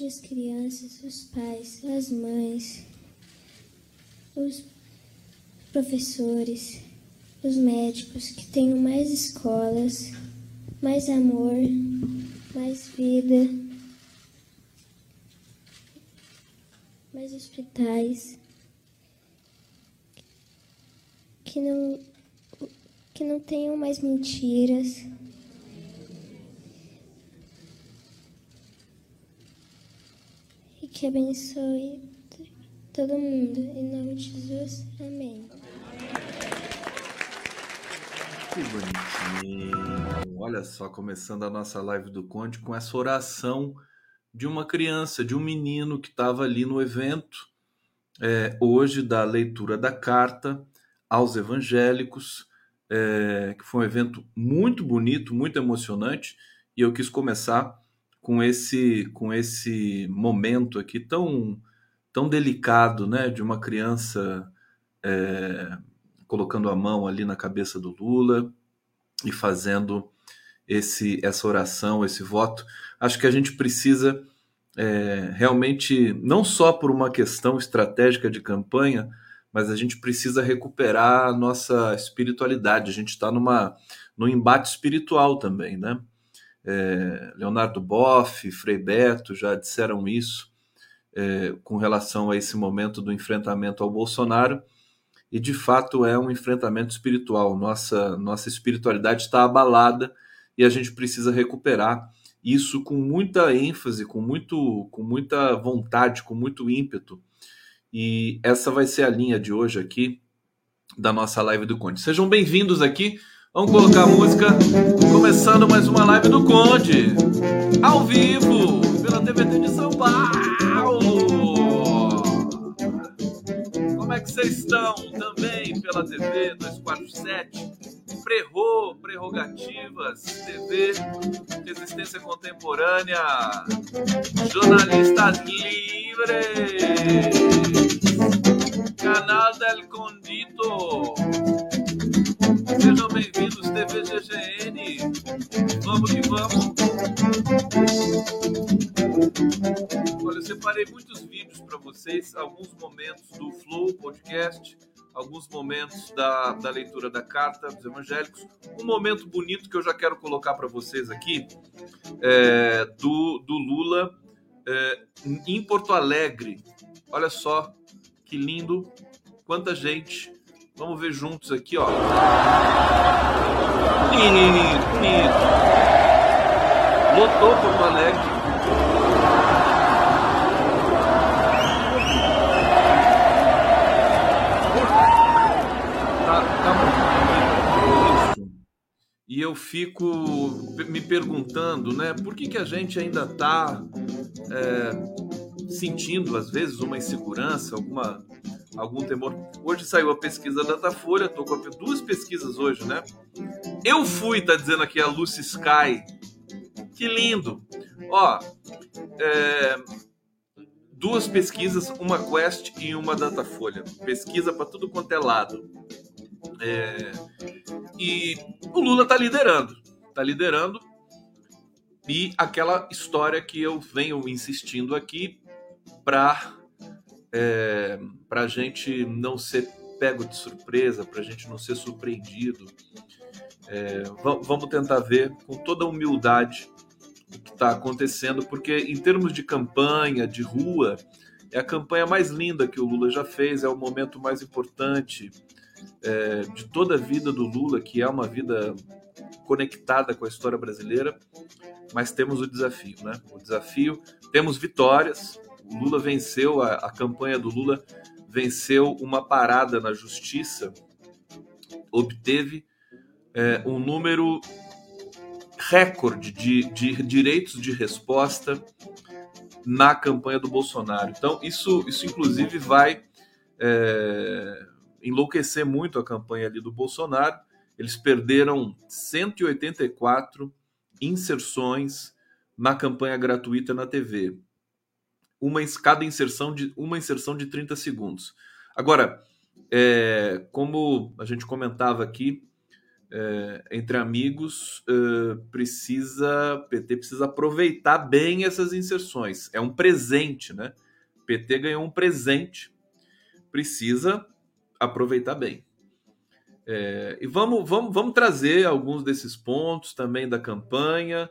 ajude as crianças, os pais, as mães, os professores, os médicos, que tenham mais escolas, mais amor, mais vida, mais hospitais, que não, que não tenham mais mentiras. Que abençoe todo mundo. Em nome de Jesus, amém. Que bonitinho. Olha só, começando a nossa live do Conde com essa oração de uma criança, de um menino que estava ali no evento é, hoje da leitura da carta aos evangélicos, é, que foi um evento muito bonito, muito emocionante, e eu quis começar com esse com esse momento aqui tão tão delicado, né, de uma criança é, colocando a mão ali na cabeça do Lula e fazendo esse essa oração, esse voto. Acho que a gente precisa é, realmente, não só por uma questão estratégica de campanha, mas a gente precisa recuperar a nossa espiritualidade. A gente está numa num embate espiritual também, né? É, Leonardo Boff, Frei Beto já disseram isso é, com relação a esse momento do enfrentamento ao Bolsonaro e de fato é um enfrentamento espiritual. Nossa, nossa espiritualidade está abalada e a gente precisa recuperar isso com muita ênfase, com, muito, com muita vontade, com muito ímpeto. E essa vai ser a linha de hoje aqui da nossa live do Conde. Sejam bem-vindos aqui. Vamos colocar a música, começando mais uma live do Conde, ao vivo, pela TVT de São Paulo. Como é que vocês estão? Também pela TV 247, Prerro, Prerrogativas, TV, Resistência Contemporânea, Jornalistas Livres, Canal del Condito. Sejam bem-vindos, TV GGN. Vamos que vamos. Olha, eu separei muitos vídeos para vocês, alguns momentos do Flow Podcast, alguns momentos da, da leitura da carta dos evangélicos. Um momento bonito que eu já quero colocar para vocês aqui é, do, do Lula é, em Porto Alegre. Olha só que lindo, quanta gente. Vamos ver juntos aqui, ó. Bonito, bonito. Lotou Porto Alegre. Tá, tá muito isso. E eu fico me perguntando, né, por que, que a gente ainda está é, sentindo, às vezes, uma insegurança, alguma, algum temor. Hoje saiu a pesquisa da Datafolha, tô com duas pesquisas hoje, né? Eu fui, tá dizendo aqui a Lucy Sky. Que lindo! Ó, é, duas pesquisas, uma Quest e uma Datafolha. Pesquisa para tudo quanto é lado. É, e o Lula tá liderando, tá liderando. E aquela história que eu venho insistindo aqui para é, para a gente não ser pego de surpresa, para a gente não ser surpreendido. É, vamos tentar ver com toda humildade o que está acontecendo, porque em termos de campanha, de rua, é a campanha mais linda que o Lula já fez, é o momento mais importante é, de toda a vida do Lula, que é uma vida conectada com a história brasileira, mas temos o desafio, né? O desafio, temos vitórias. O Lula venceu, a, a campanha do Lula venceu uma parada na justiça, obteve é, um número recorde de, de direitos de resposta na campanha do Bolsonaro. Então, isso, isso inclusive vai é, enlouquecer muito a campanha ali do Bolsonaro. Eles perderam 184 inserções na campanha gratuita na TV. Uma cada inserção de uma inserção de 30 segundos. Agora, é, como a gente comentava aqui, é, entre amigos, é, precisa PT precisa aproveitar bem essas inserções. É um presente, né? PT ganhou um presente, precisa aproveitar bem. É, e vamos, vamos, vamos trazer alguns desses pontos também da campanha,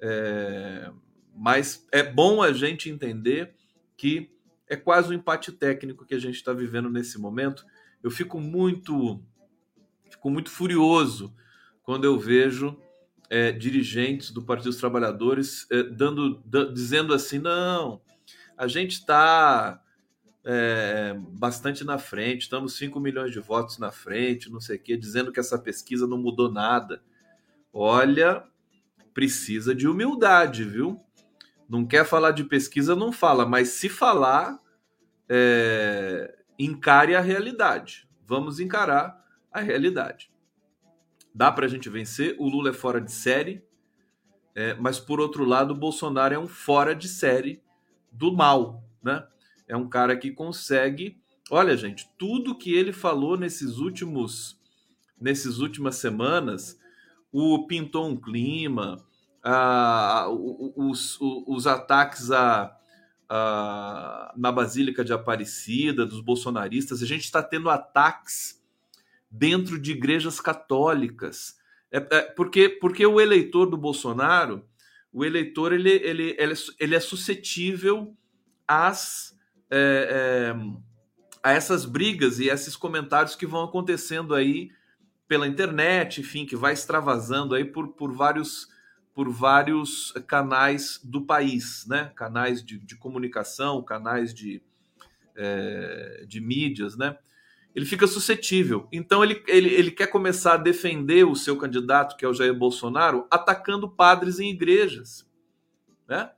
é, mas é bom a gente entender que é quase um empate técnico que a gente está vivendo nesse momento. Eu fico muito fico muito furioso quando eu vejo é, dirigentes do Partido dos Trabalhadores é, dando, dizendo assim: não, a gente está é, bastante na frente, estamos 5 milhões de votos na frente, não sei o quê, dizendo que essa pesquisa não mudou nada. Olha, precisa de humildade, viu? Não quer falar de pesquisa, não fala, mas se falar, é, encare a realidade. Vamos encarar a realidade. Dá para a gente vencer, o Lula é fora de série, é, mas por outro lado, o Bolsonaro é um fora de série do mal, né? É um cara que consegue. Olha, gente, tudo que ele falou nesses últimos, nesses últimas semanas, o pintou um clima, os, os, ataques na Basílica de Aparecida dos bolsonaristas, a gente está tendo ataques dentro de igrejas católicas. É, é, porque, porque o eleitor do Bolsonaro, o eleitor ele, ele, ele, é, ele é suscetível às, é, é, a essas brigas e esses comentários que vão acontecendo aí pela internet, enfim, que vai extravasando aí por, por vários por vários canais do país, né? Canais de, de comunicação, canais de, é, de mídias, né? ele fica suscetível. Então ele, ele, ele quer começar a defender o seu candidato, que é o Jair Bolsonaro, atacando padres em igrejas. Né?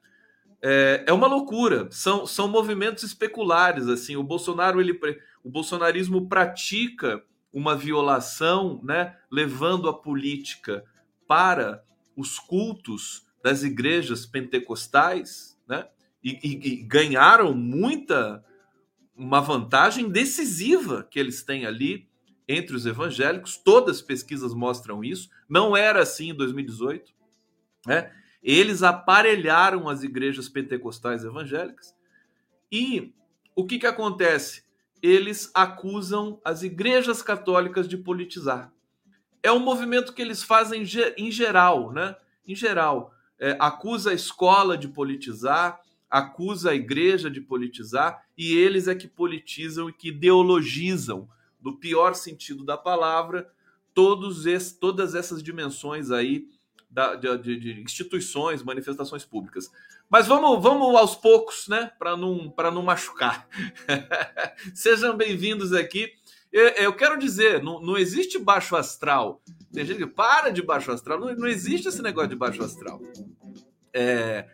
É, é uma loucura. São, são movimentos especulares. assim. O Bolsonaro, ele, o bolsonarismo pratica uma violação, né, levando a política para os cultos das igrejas pentecostais, né, e, e, e ganharam muita uma vantagem decisiva que eles têm ali entre os evangélicos. Todas as pesquisas mostram isso. Não era assim em 2018. Né? Eles aparelharam as igrejas pentecostais evangélicas. E o que, que acontece? Eles acusam as igrejas católicas de politizar. É um movimento que eles fazem em geral, né? Em geral, é, acusa a escola de politizar, acusa a igreja de politizar e eles é que politizam e que ideologizam, no pior sentido da palavra, todos esse, todas essas dimensões aí da, de, de, instituições, manifestações públicas. Mas vamos, vamos aos poucos, né? Para não, não machucar. Sejam bem-vindos aqui. Eu, eu, quero dizer, não, não existe baixo astral. Tem gente que para de baixo astral. Não, não existe esse negócio de baixo astral. É,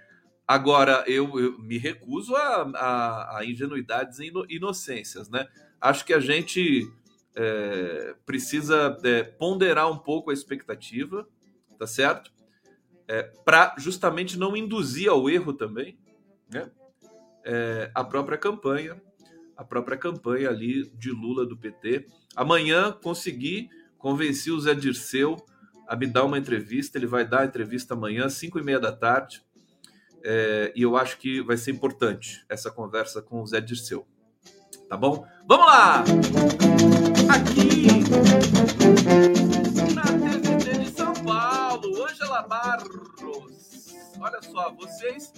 Agora, eu, eu me recuso a, a, a, ingenuidades e inocências, né? Acho que a gente é, precisa é, ponderar um pouco a expectativa, tá certo? É, para justamente não induzir ao erro também, né? É, a própria campanha, a própria campanha ali de Lula do PT. Amanhã consegui convencer o Zé Dirceu a me dar uma entrevista. Ele vai dar a entrevista amanhã, às 5 e meia da tarde é, e eu acho que vai ser importante essa conversa com o Zé Dirceu. Tá bom? Vamos lá! Aqui na TVT de São Paulo, Ângela Barros. Olha só, vocês,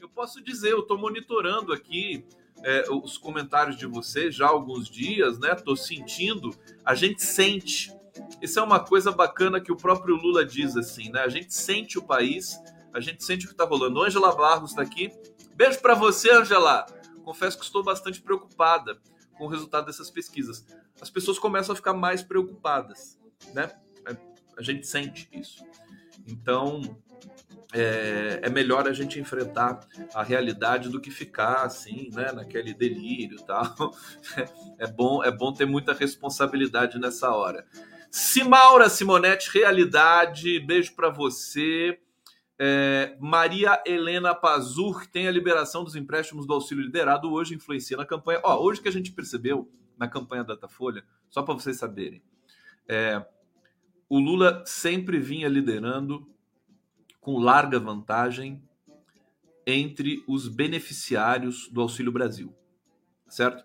eu posso dizer, eu estou monitorando aqui é, os comentários de vocês já há alguns dias, né? Tô sentindo, a gente sente. Isso é uma coisa bacana que o próprio Lula diz assim, né? A gente sente o país a gente sente o que está rolando. Ângela Barros está aqui. Beijo para você, Ângela. Confesso que estou bastante preocupada com o resultado dessas pesquisas. As pessoas começam a ficar mais preocupadas, né? É, a gente sente isso. Então, é, é, melhor a gente enfrentar a realidade do que ficar assim, né, naquele delírio, tal. É bom, é bom ter muita responsabilidade nessa hora. Simaura Simonetti, realidade, beijo para você. É, Maria Helena Pazur tem a liberação dos empréstimos do auxílio liderado hoje influencia na campanha. Ó, hoje que a gente percebeu na campanha Datafolha, só para vocês saberem, é, o Lula sempre vinha liderando com larga vantagem entre os beneficiários do Auxílio Brasil, certo?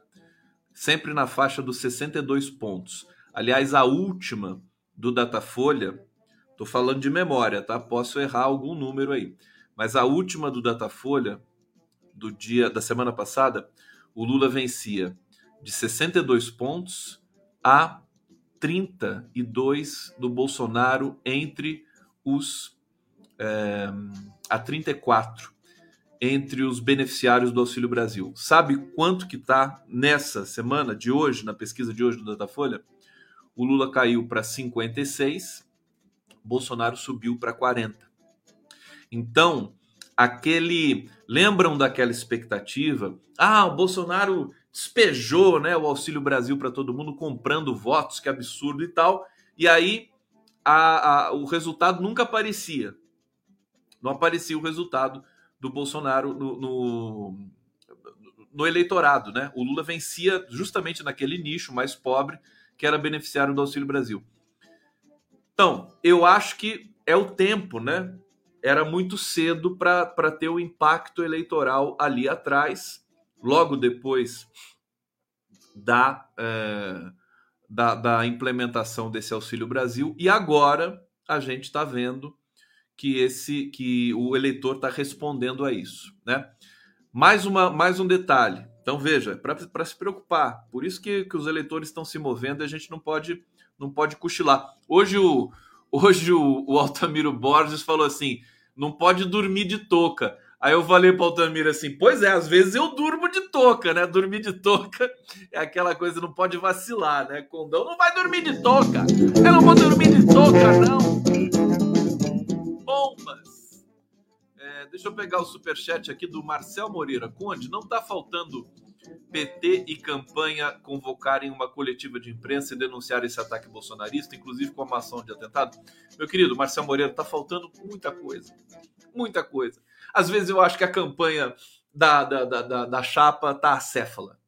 Sempre na faixa dos 62 pontos. Aliás, a última do Datafolha, estou falando de memória, tá? Posso errar algum número aí, mas a última do Datafolha do dia da semana passada, o Lula vencia de 62 pontos a 32 do Bolsonaro entre os é, a 34 entre os beneficiários do Auxílio Brasil. Sabe quanto que está nessa semana de hoje, na pesquisa de hoje do Datafolha? O Lula caiu para 56, Bolsonaro subiu para 40. Então, aquele. Lembram daquela expectativa? Ah, o Bolsonaro despejou né, o Auxílio Brasil para todo mundo, comprando votos, que absurdo e tal. E aí a, a, o resultado nunca aparecia. Não aparecia o resultado do Bolsonaro no, no, no eleitorado. Né? O Lula vencia justamente naquele nicho mais pobre, que era beneficiário do Auxílio Brasil. Então, eu acho que é o tempo, né? Era muito cedo para ter o impacto eleitoral ali atrás logo depois da, é, da, da, implementação desse Auxílio Brasil, e agora a gente está vendo que esse que o eleitor está respondendo a isso. Né? Mais, uma, mais um detalhe. Então, veja, para se preocupar, por isso que, que os eleitores estão se movendo e a gente não pode, não pode cochilar. Hoje o, hoje o, o Altamiro Borges falou assim: não pode dormir de touca. Aí eu falei para o Altamir assim: pois é, às vezes eu durmo de touca, né? Dormir de touca é aquela coisa, não pode vacilar, né? Condão não vai dormir de touca. Eu não vou dormir de touca, não. Bombas. É, deixa eu pegar o superchat aqui do Marcel Moreira. Conde, não está faltando PT e campanha convocarem uma coletiva de imprensa e denunciar esse ataque bolsonarista, inclusive com uma ação de atentado? Meu querido Marcel Moreira, está faltando muita coisa. Muita coisa. Às vezes eu acho que a campanha da, da, da, da chapa tá acéfala.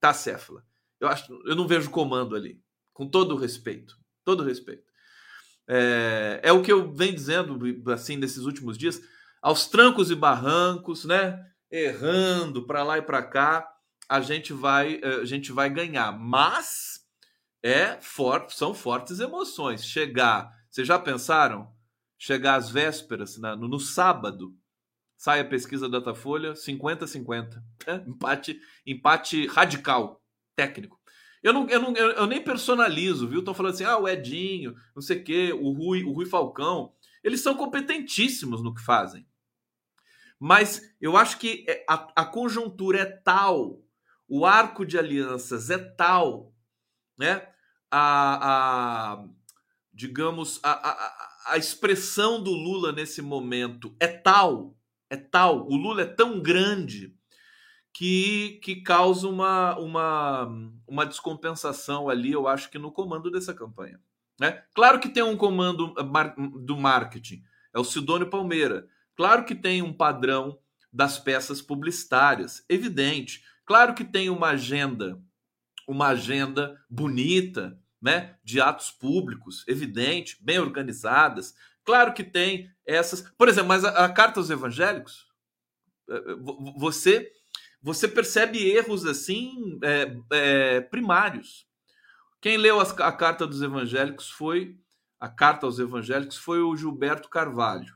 Tá acéfala. Eu, acho, eu não vejo comando ali. Com todo o respeito. Todo o respeito. É, é o que eu venho dizendo assim nesses últimos dias. Aos trancos e barrancos, né? Errando para lá e para cá, a gente vai a gente vai ganhar. Mas é forte, são fortes emoções. Chegar, vocês já pensaram? Chegar às vésperas, no, no sábado, Sai a pesquisa Datafolha, 50-50. É, empate, empate radical, técnico. Eu, não, eu, não, eu, nem personalizo, viu? Estão falando assim, ah, o Edinho, não sei o quê, o Rui, o Rui Falcão. Eles são competentíssimos no que fazem. Mas eu acho que é, a, a conjuntura é tal, o arco de alianças é tal, né? A, a digamos, a, a, a expressão do Lula nesse momento é tal é tal, o Lula é tão grande que, que causa uma, uma, uma descompensação ali, eu acho que no comando dessa campanha. Né? Claro que tem um comando do marketing, é o Sidônio Palmeira. Claro que tem um padrão das peças publicitárias, evidente. Claro que tem uma agenda, uma agenda bonita, né, de atos públicos, evidente, bem organizadas. Claro que tem essas. Por exemplo, mas a, a carta aos evangélicos, é, é, você você percebe erros assim é, é, primários. Quem leu as, a carta dos evangélicos foi a carta aos evangélicos foi o Gilberto Carvalho,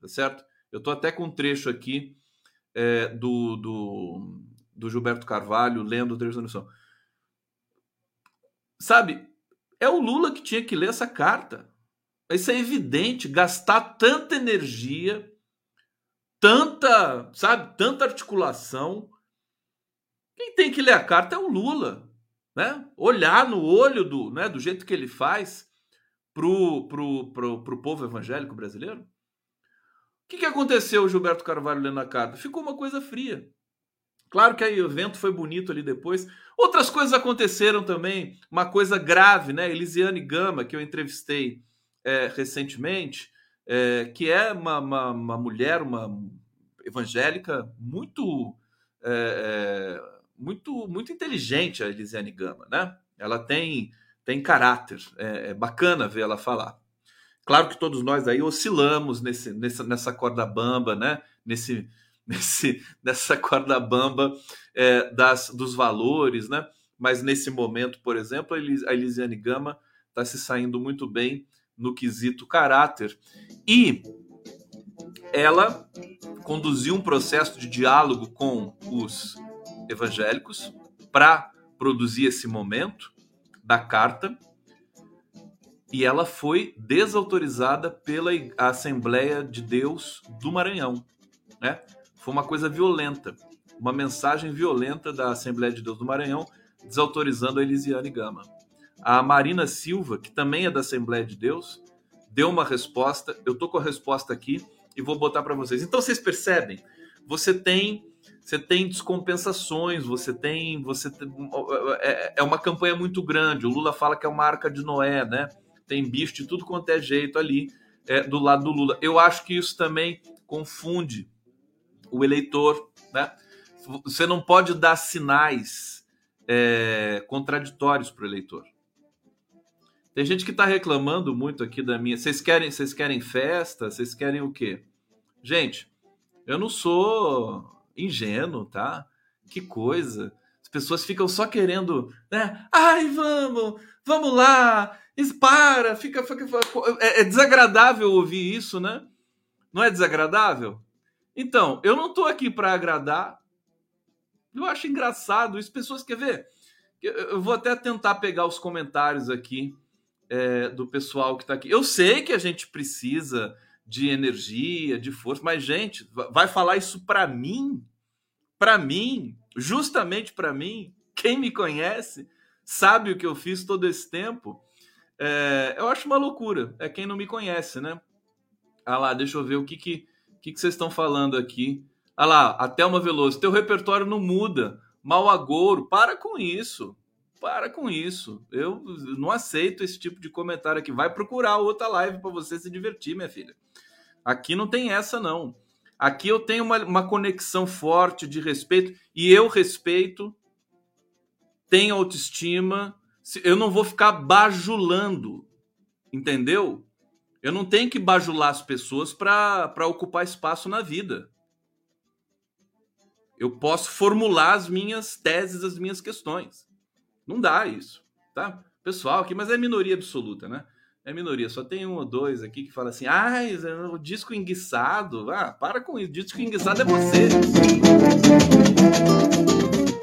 tá certo? Eu estou até com um trecho aqui é, do, do, do, Gilberto Carvalho lendo o trecho da lição. Sabe, é o Lula que tinha que ler essa carta. Isso é evidente, gastar tanta energia, tanta, sabe, tanta articulação. Quem tem que ler a carta é o Lula, né? Olhar no olho do, né, do jeito que ele faz pro, pro, pro, pro povo evangélico brasileiro. O que, que aconteceu, Gilberto Carvalho lendo a carta? Ficou uma coisa fria. Claro que aí o evento foi bonito ali depois. Outras coisas aconteceram também. Uma coisa grave, né? Elisiane Gama, que eu entrevistei é, recentemente, é, que é uma, uma, uma, mulher, uma evangélica muito, é, é, muito, muito inteligente, a Elisiane Gama, né? Ela tem tem caráter. É, é bacana ver ela falar. Claro que todos nós aí oscilamos nesse, nessa, nessa corda bamba, né? Nesse, nesse, nessa corda bamba é, das, dos valores, né? Mas nesse momento, por exemplo, a Elisiane Gama está se saindo muito bem no quesito caráter. E ela conduziu um processo de diálogo com os evangélicos para produzir esse momento da carta e ela foi desautorizada pela Assembleia de Deus do Maranhão. Né? Foi uma coisa violenta, uma mensagem violenta da Assembleia de Deus do Maranhão desautorizando a Elisiane Gama. A Marina Silva, que também é da Assembleia de Deus, deu uma resposta. Eu tô com a resposta aqui e vou botar para vocês. Então vocês percebem, você tem você tem descompensações, você tem você tem, é, é uma campanha muito grande. O Lula fala que é uma arca de Noé, né? Tem bicho de tudo quanto é jeito ali é, do lado do Lula. Eu acho que isso também confunde o eleitor, né? Você não pode dar sinais é, contraditórios para o eleitor. Tem gente que está reclamando muito aqui da minha. Vocês querem, vocês querem festa? Vocês querem o quê? Gente, eu não sou ingênuo, tá? Que coisa. As pessoas ficam só querendo, né? Ai, vamos, vamos lá, para, fica, fica, fica. É, é desagradável ouvir isso, né? Não é desagradável? Então, eu não estou aqui para agradar. Eu acho engraçado isso. Pessoas quer ver? Eu vou até tentar pegar os comentários aqui é, do pessoal que está aqui. Eu sei que a gente precisa de energia, de força, mas gente, vai falar isso para mim? Para mim, justamente para mim, quem me conhece sabe o que eu fiz todo esse tempo. É, eu acho uma loucura. É quem não me conhece, né? Ah lá, deixa eu ver o que que que, que vocês estão falando aqui? Ah lá, a Thelma Veloso, teu repertório não muda. Mal agouro, para com isso. Para com isso. Eu não aceito esse tipo de comentário aqui. Vai procurar outra live para você se divertir, minha filha. Aqui não tem essa, não. Aqui eu tenho uma, uma conexão forte de respeito e eu respeito, tenho autoestima. Eu não vou ficar bajulando, entendeu? Eu não tenho que bajular as pessoas para ocupar espaço na vida. Eu posso formular as minhas teses, as minhas questões. Não dá isso, tá? Pessoal aqui, mas é minoria absoluta, né? É minoria. Só tem um ou dois aqui que fala assim: ah, o disco enguiçado. Ah, para com isso. Disco enguiçado é você.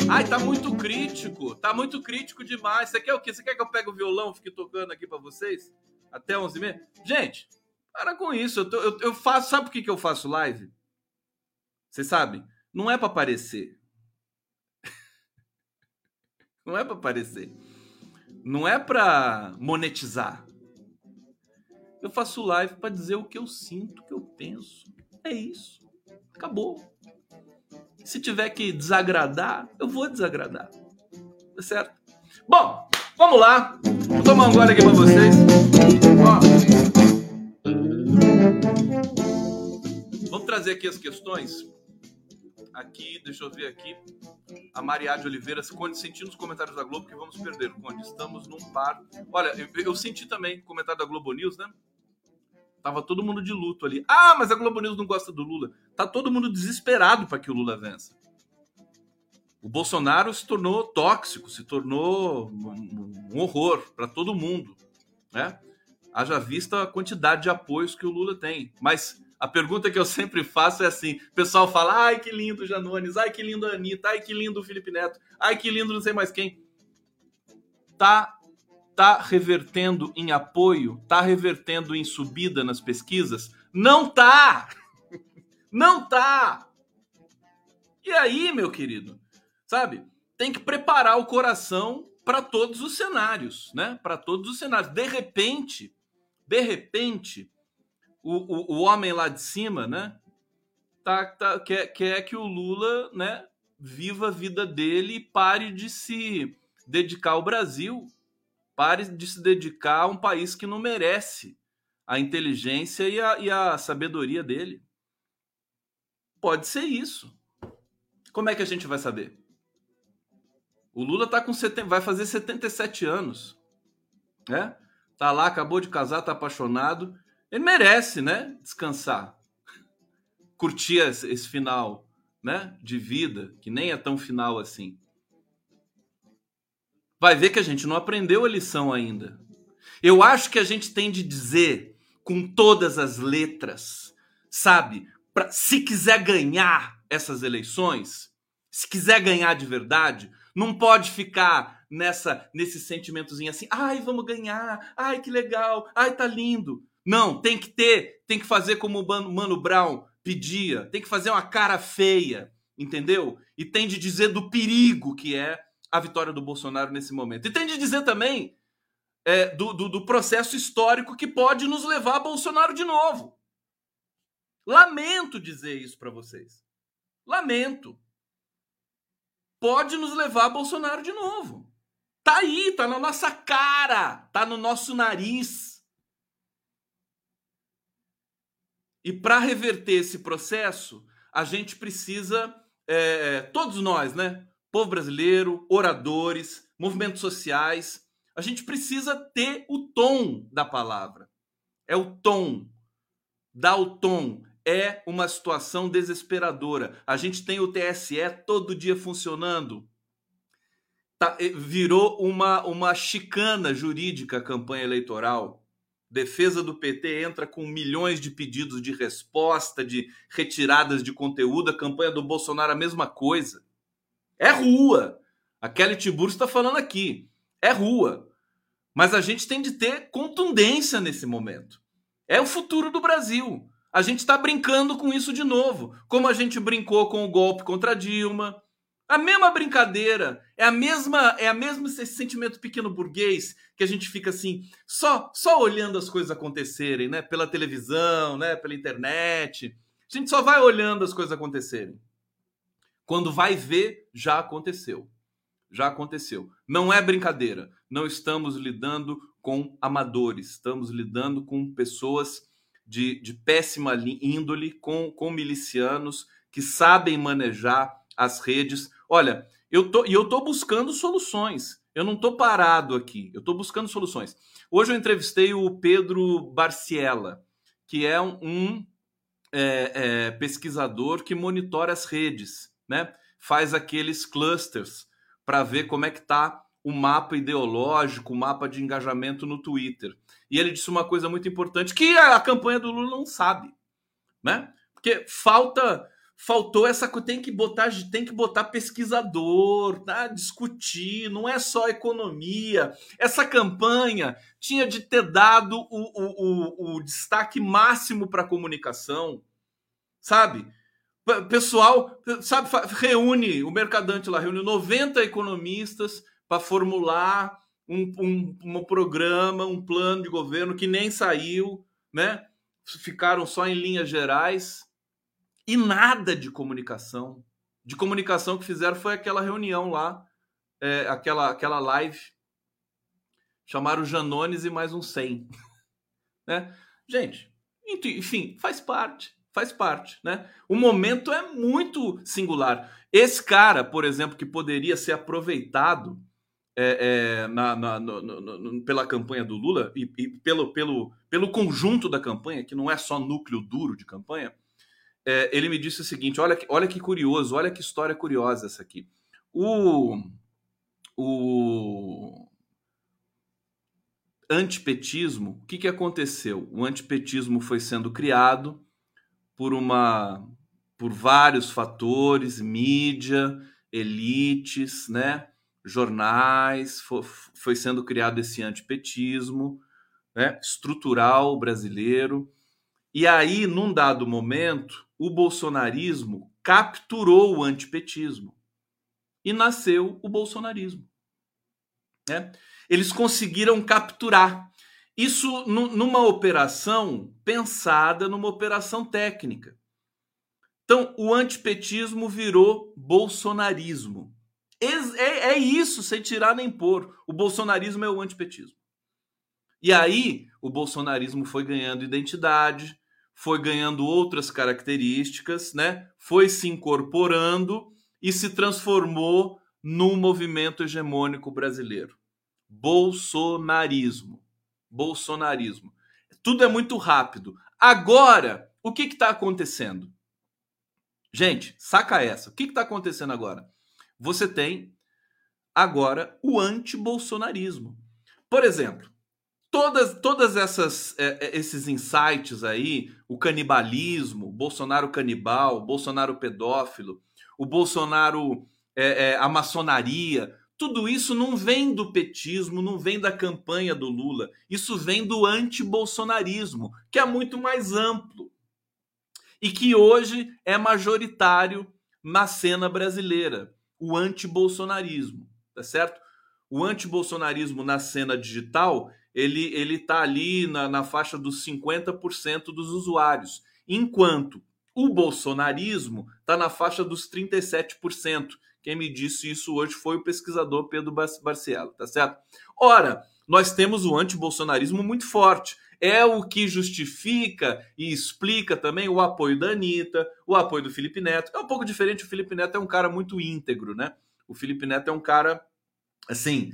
Ai, tá muito crítico. Tá muito crítico demais. Você quer o quê? Você quer que eu pegue o violão e fique tocando aqui para vocês? até 11 h Gente, para com isso. Eu, tô, eu, eu, faço. Sabe por que, que eu faço live? Você sabe? Não é para aparecer. Não é para aparecer. Não é para monetizar. Eu faço live para dizer o que eu sinto, o que eu penso. É isso. Acabou. Se tiver que desagradar, eu vou desagradar. Tá certo? Bom, vamos lá. Vou tomar um gole aqui para vocês. Vamos trazer aqui as questões. Aqui, deixa eu ver aqui. A Mariade Oliveira, Conde, senti nos comentários da Globo que vamos perder, Conde. Estamos num par. Olha, eu, eu senti também comentário da Globo News, né? Tava todo mundo de luto ali. Ah, mas a Globo News não gosta do Lula. Tá todo mundo desesperado para que o Lula vença. O Bolsonaro se tornou tóxico, se tornou um horror para todo mundo, né? Haja vista a quantidade de apoios que o Lula tem. Mas a pergunta que eu sempre faço é assim: o pessoal fala, ai que lindo Janones, ai que lindo Anitta, ai que lindo Felipe Neto, ai que lindo não sei mais quem. Tá, tá revertendo em apoio? Tá revertendo em subida nas pesquisas? Não tá! Não tá! E aí, meu querido? sabe? Tem que preparar o coração para todos os cenários, né? Para todos os cenários. De repente, de repente, o, o, o homem lá de cima, né? Tá, tá, quer, quer que o Lula, né? Viva a vida dele e pare de se dedicar ao Brasil, pare de se dedicar a um país que não merece a inteligência e a, e a sabedoria dele. Pode ser isso. Como é que a gente vai saber? O Lula tá com 70, vai fazer 77 anos. né? Tá lá, acabou de casar, tá apaixonado. Ele merece, né? Descansar. Curtir esse final, né? De vida, que nem é tão final assim. Vai ver que a gente não aprendeu a lição ainda. Eu acho que a gente tem de dizer com todas as letras, sabe? Pra, se quiser ganhar essas eleições, se quiser ganhar de verdade, não pode ficar nessa nesse sentimentozinho assim, ai, vamos ganhar, ai, que legal, ai, tá lindo. Não, tem que ter, tem que fazer como o Mano Brown pedia, tem que fazer uma cara feia, entendeu? E tem de dizer do perigo que é a vitória do Bolsonaro nesse momento. E tem de dizer também é, do, do, do processo histórico que pode nos levar a Bolsonaro de novo. Lamento dizer isso para vocês. Lamento. Pode nos levar a Bolsonaro de novo. Tá aí, tá na nossa cara, tá no nosso nariz. E para reverter esse processo, a gente precisa, é, todos nós, né? Povo brasileiro, oradores, movimentos sociais, a gente precisa ter o tom da palavra. É o tom. Dá o tom. É uma situação desesperadora. A gente tem o TSE todo dia funcionando. Tá, virou uma, uma chicana jurídica a campanha eleitoral. Defesa do PT entra com milhões de pedidos de resposta, de retiradas de conteúdo. A campanha do Bolsonaro, a mesma coisa. É rua. A Kelly Tiburcio está falando aqui é rua. Mas a gente tem de ter contundência nesse momento. É o futuro do Brasil. A gente está brincando com isso de novo, como a gente brincou com o golpe contra Dilma. A mesma brincadeira, é a mesma, é a mesmo esse sentimento pequeno burguês que a gente fica assim, só só olhando as coisas acontecerem, né, pela televisão, né, pela internet. A gente só vai olhando as coisas acontecerem. Quando vai ver, já aconteceu já aconteceu. Não é brincadeira. Não estamos lidando com amadores, estamos lidando com pessoas de, de péssima índole, com, com milicianos que sabem manejar as redes. Olha, eu tô, e eu estou buscando soluções. Eu não estou parado aqui, eu estou buscando soluções. Hoje eu entrevistei o Pedro Barciela, que é um, um é, é, pesquisador que monitora as redes, né? faz aqueles clusters para ver como é que está o mapa ideológico, o mapa de engajamento no Twitter. E ele disse uma coisa muito importante que a campanha do Lula não sabe, né? Porque falta faltou essa tem que botar tem que botar pesquisador, tá? discutir, não é só economia. Essa campanha tinha de ter dado o, o, o, o destaque máximo para a comunicação, sabe? pessoal, sabe, reúne, o mercadante lá reúne 90 economistas para formular um, um, um programa, um plano de governo que nem saiu, né? Ficaram só em linhas gerais e nada de comunicação. De comunicação que fizeram foi aquela reunião lá, é, aquela, aquela live. Chamaram Janones e mais uns 100. né? Gente, enfim, faz parte faz parte, né? O momento é muito singular. Esse cara, por exemplo, que poderia ser aproveitado é, é, na, na, no, no, pela campanha do Lula e, e, pelo, pelo, pelo conjunto da campanha, que não é só núcleo duro de campanha, é, ele me disse o seguinte: olha, olha que curioso, olha que história curiosa essa aqui. O, o antipetismo, o que, que aconteceu? O antipetismo foi sendo criado por uma por vários fatores, mídia, elites, né, jornais, foi, sendo criado esse antipetismo, né, estrutural brasileiro. E aí, num dado momento, o bolsonarismo capturou o antipetismo e nasceu o bolsonarismo. Né? Eles conseguiram capturar. Isso numa operação pensada, numa operação técnica. Então, o antipetismo virou bolsonarismo. É, é isso, sem tirar nem pôr. O bolsonarismo é o antipetismo. E aí, o bolsonarismo foi ganhando identidade, foi ganhando outras características, né? foi se incorporando e se transformou num movimento hegemônico brasileiro. Bolsonarismo. Bolsonarismo. Tudo é muito rápido. Agora, o que está acontecendo? Gente, saca essa. O que está acontecendo agora? Você tem agora o anti-bolsonarismo. Por exemplo, todas, todas essas é, é, esses insights aí, o canibalismo, Bolsonaro canibal, Bolsonaro pedófilo, o Bolsonaro é, é, a maçonaria, tudo isso não vem do petismo, não vem da campanha do Lula. Isso vem do anti-bolsonarismo, que é muito mais amplo e que hoje é majoritário na cena brasileira, o anti-bolsonarismo, tá certo? O anti-bolsonarismo na cena digital, ele ele tá ali na, na faixa dos 50% dos usuários, enquanto o bolsonarismo está na faixa dos 37%. Quem me disse isso hoje foi o pesquisador Pedro Barcielo, tá certo? Ora, nós temos o antibolsonarismo muito forte. É o que justifica e explica também o apoio da Anitta, o apoio do Felipe Neto. É um pouco diferente, o Felipe Neto é um cara muito íntegro, né? O Felipe Neto é um cara, assim,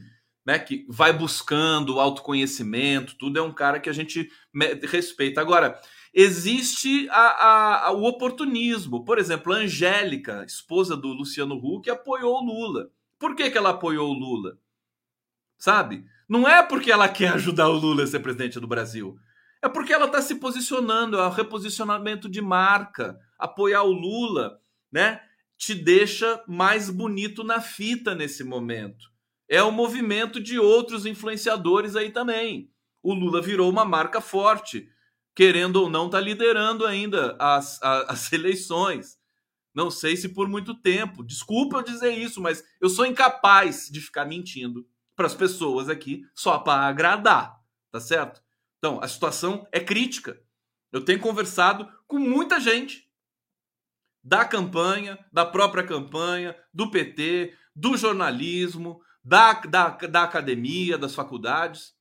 né, que vai buscando autoconhecimento, tudo é um cara que a gente respeita. Agora, existe a, a, a, o oportunismo. Por exemplo, a Angélica, esposa do Luciano Huck, apoiou o Lula. Por que, que ela apoiou o Lula? Sabe? Não é porque ela quer ajudar o Lula a ser presidente do Brasil. É porque ela está se posicionando, é um reposicionamento de marca. Apoiar o Lula, né? Te deixa mais bonito na fita nesse momento. É o movimento de outros influenciadores aí também. O Lula virou uma marca forte querendo ou não, está liderando ainda as, as, as, eleições. Não sei se por muito tempo. Desculpa eu dizer isso, mas eu sou incapaz de ficar mentindo para as pessoas aqui só para agradar, tá certo? Então, a situação é crítica. Eu tenho conversado com muita gente da campanha, da própria campanha, do PT, do jornalismo, da, da, da academia, das faculdades.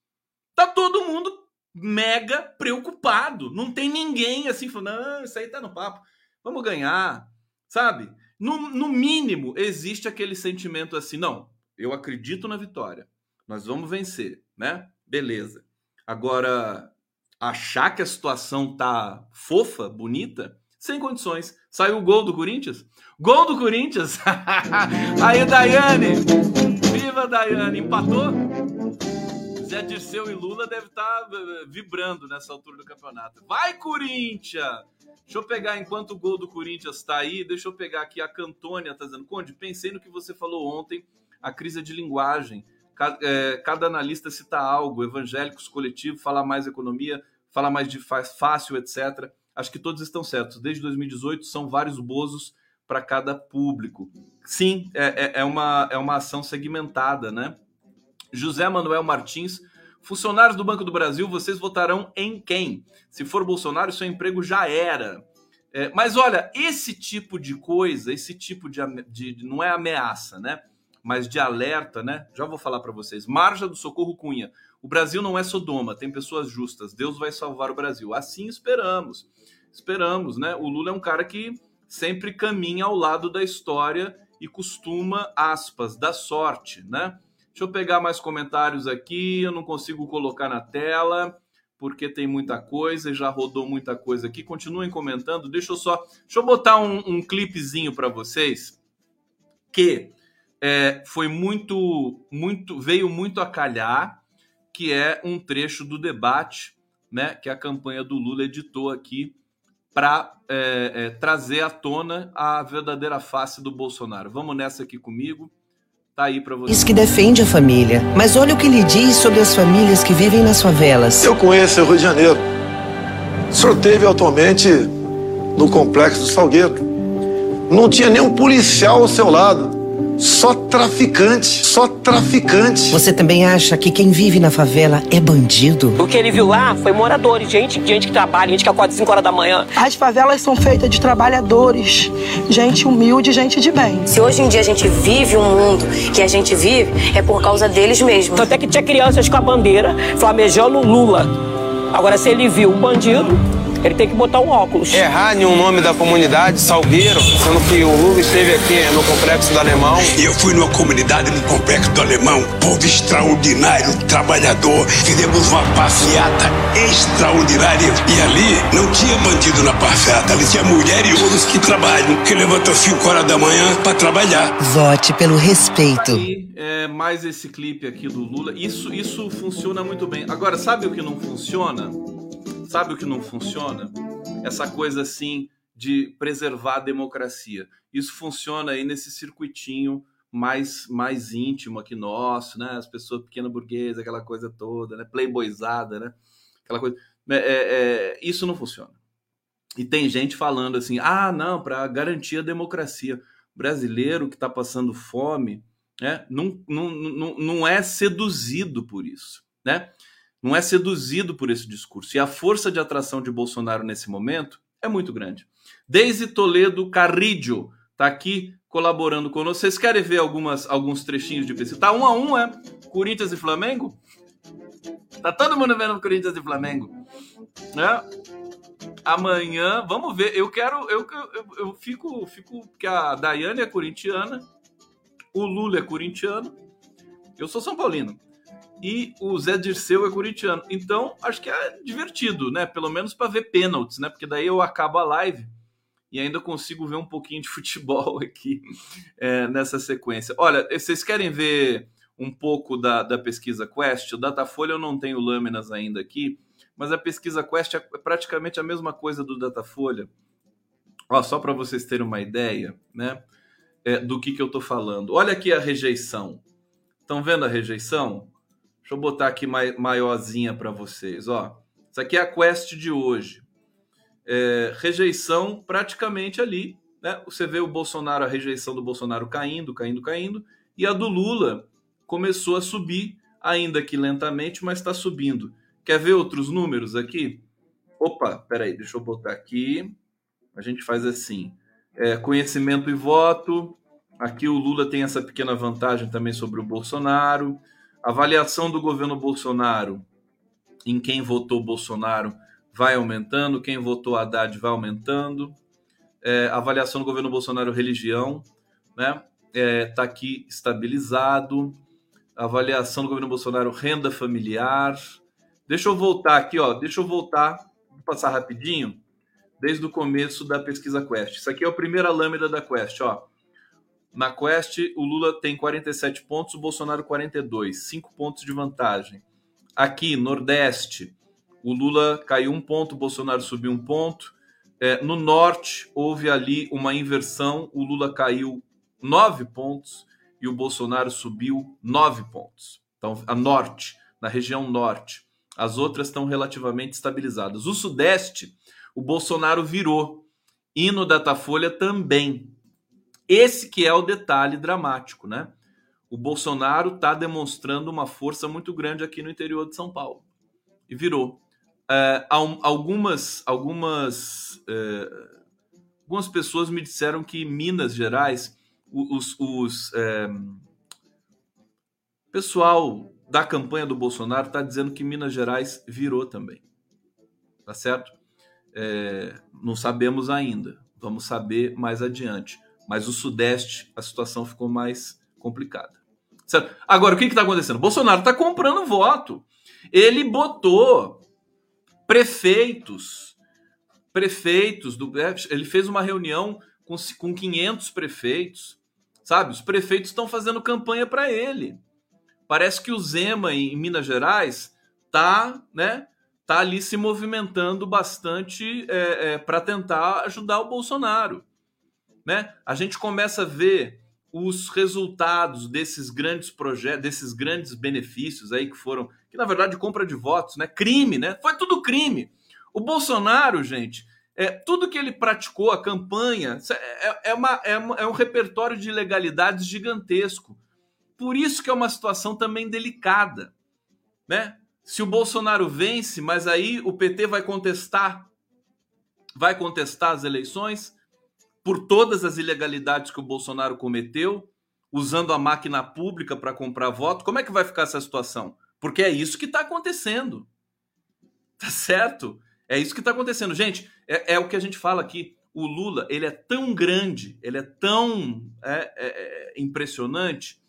Tá todo mundo mega preocupado. Não tem ninguém assim falando, não, isso aí tá no papo, vamos ganhar, sabe? No, no mínimo, existe aquele sentimento assim, não, eu acredito na vitória, nós vamos vencer, né? Beleza. Agora, achar que a situação tá fofa, bonita, sem condições. Saiu o gol do Corinthians? Gol do Corinthians! Aí, Daiane! Viva, Daiane! Empatou? Zé Dirceu e Lula devem estar tá, eh, vibrando nessa altura do campeonato. Vai, Corinthians! Deixa eu pegar, enquanto o gol do Corinthians está aí, deixa eu pegar aqui a Cantônia, tá dizendo, Conde, pensei no que você falou ontem, a crise de linguagem. Cada, é, cada analista cita algo, evangélicos, coletivo, falar mais economia, falar mais de fácil, etc. Acho que todos estão certos. Desde 2018 são vários bozos para cada público. Sim, é, é, é, uma, é uma ação segmentada, né? José Manuel Martins. Funcionários do Banco do Brasil, vocês votarão em quem? Se for Bolsonaro, seu emprego já era. É, mas olha, esse tipo de coisa, esse tipo de, de, não é ameaça, né? Mas de alerta, né? Já vou falar para vocês. Marja do Socorro Cunha. O Brasil não é Sodoma, tem pessoas justas. Deus vai salvar o Brasil. Assim esperamos. Esperamos, né? O Lula é um cara que sempre caminha ao lado da história e costuma, aspas, dar sorte, né? Deixa eu pegar mais comentários aqui. Eu não consigo colocar na tela porque tem muita coisa e já rodou muita coisa aqui. Continuem comentando. Deixa eu só, deixa eu botar um, um clipezinho para vocês que é, foi muito, muito, veio muito a calhar, que é um trecho do debate, né, que a campanha do Lula editou aqui para é, é, trazer à tona a verdadeira face do Bolsonaro. Vamos nessa aqui comigo. Tá aí para você. Diz que defende a família, mas olha o que ele diz sobre as famílias que vivem nas favelas. Eu conheço o Rio de Janeiro. O senhor teve atualmente no Complexo do Salgueiro. Não tinha nenhum policial ao seu lado. Só traficante, só traficante. Você também acha que quem vive na favela é bandido? O que ele viu lá foi moradores, gente, gente que trabalha, gente que acorda 5 horas da manhã. As favelas são feitas de trabalhadores, gente humilde, gente de bem. Se hoje em dia a gente vive um mundo que a gente vive, é por causa deles mesmo. Até que tinha crianças com a bandeira flamejando Lula. Agora, se ele viu um bandido, ele tem que botar o óculos. Errar em um nome da comunidade, Salgueiro, sendo que o Lula esteve aqui no Complexo do Alemão. Eu fui numa comunidade no Complexo do Alemão, povo extraordinário, trabalhador. Fizemos uma passeata extraordinária e ali não tinha bandido na passeata, ali tinha mulher e outros que trabalham, que levantam 5 horas da manhã para trabalhar. Vote pelo respeito. Aí, é, mais esse clipe aqui do Lula. Isso, isso funciona muito bem. Agora, sabe o que não funciona? Sabe o que não funciona? Essa coisa assim de preservar a democracia. Isso funciona aí nesse circuitinho mais mais íntimo aqui nosso, né? As pessoas pequena burguesa, aquela coisa toda, né? Playboyzada, né? Aquela coisa. É, é, é, isso não funciona. E tem gente falando assim: ah, não, para garantir a democracia. Brasileiro que está passando fome né, não, não, não, não é seduzido por isso. Né? Não é seduzido por esse discurso. E a força de atração de Bolsonaro nesse momento é muito grande. Deise Toledo Carridio está aqui colaborando conosco. Vocês querem ver algumas, alguns trechinhos de pesquisa? Tá um a um, é? Corinthians e Flamengo? Tá todo mundo vendo Corinthians e Flamengo. Né? Amanhã, vamos ver. Eu quero. Eu, eu, eu fico, fico. Porque a Daiane é corintiana, o Lula é corintiano, eu sou São Paulino. E o Zé Dirceu é corintiano. Então, acho que é divertido, né? Pelo menos para ver pênaltis, né? Porque daí eu acabo a live e ainda consigo ver um pouquinho de futebol aqui é, nessa sequência. Olha, vocês querem ver um pouco da, da pesquisa Quest? O Datafolha eu não tenho lâminas ainda aqui, mas a pesquisa Quest é praticamente a mesma coisa do Datafolha. Ó, só para vocês terem uma ideia, né? É, do que, que eu estou falando. Olha aqui a rejeição. Estão vendo a rejeição? Deixa eu botar aqui maiorzinha para vocês. Ó, isso aqui é a quest de hoje. É, rejeição praticamente ali. Né? Você vê o Bolsonaro, a rejeição do Bolsonaro caindo, caindo, caindo. E a do Lula começou a subir, ainda que lentamente, mas está subindo. Quer ver outros números aqui? Opa, peraí, deixa eu botar aqui. A gente faz assim: é, conhecimento e voto. Aqui o Lula tem essa pequena vantagem também sobre o Bolsonaro. Avaliação do governo Bolsonaro em quem votou Bolsonaro vai aumentando, quem votou Haddad vai aumentando. É, avaliação do governo Bolsonaro religião, né? É, tá aqui estabilizado. Avaliação do governo Bolsonaro renda familiar. Deixa eu voltar aqui, ó. Deixa eu voltar, vou passar rapidinho, desde o começo da pesquisa Quest. Isso aqui é a primeira lâmina da Quest, ó. Na Quest, o Lula tem 47 pontos, o Bolsonaro 42, 5 pontos de vantagem. Aqui, Nordeste, o Lula caiu um ponto, o Bolsonaro subiu um ponto. É, no Norte, houve ali uma inversão, o Lula caiu 9 pontos e o Bolsonaro subiu 9 pontos. Então, a Norte, na região Norte. As outras estão relativamente estabilizadas. O Sudeste, o Bolsonaro virou. E no Datafolha também. Esse que é o detalhe dramático, né? O Bolsonaro está demonstrando uma força muito grande aqui no interior de São Paulo. E virou. É, algumas algumas, é, algumas pessoas me disseram que Minas Gerais, os, os é, pessoal da campanha do Bolsonaro está dizendo que Minas Gerais virou também. Tá certo? Não sabemos ainda. Vamos saber mais adiante mas o Sudeste a situação ficou mais complicada. Certo? Agora, o que está acontecendo? Bolsonaro está comprando voto. Ele botou prefeitos, prefeitos do. É, ele fez uma reunião com, com 500 prefeitos, sabe? Os prefeitos estão fazendo campanha para ele. Parece que o Zema em Minas Gerais tá, né? Tá ali se movimentando bastante é, é, para tentar ajudar o Bolsonaro né? A gente começa a ver os resultados desses grandes projetos, desses grandes benefícios aí que foram, que na verdade compra de votos, né? Crime, né? Foi tudo crime. O Bolsonaro, gente, é, tudo que ele praticou, a campanha, é, é, uma, é, uma, é um repertório de ilegalidades gigantesco. Por isso que é uma situação também delicada, né? Se o Bolsonaro vence, mas aí o PT vai contestar, vai contestar as eleições, por todas as ilegalidades que o Bolsonaro cometeu, usando a máquina pública para comprar voto, como é que vai ficar essa situação? Porque é isso que está acontecendo. Tá certo? É isso que está acontecendo. Gente, é, é, o que a gente fala aqui. O Lula, ele é tão grande, ele é tão é, é, é impressionante,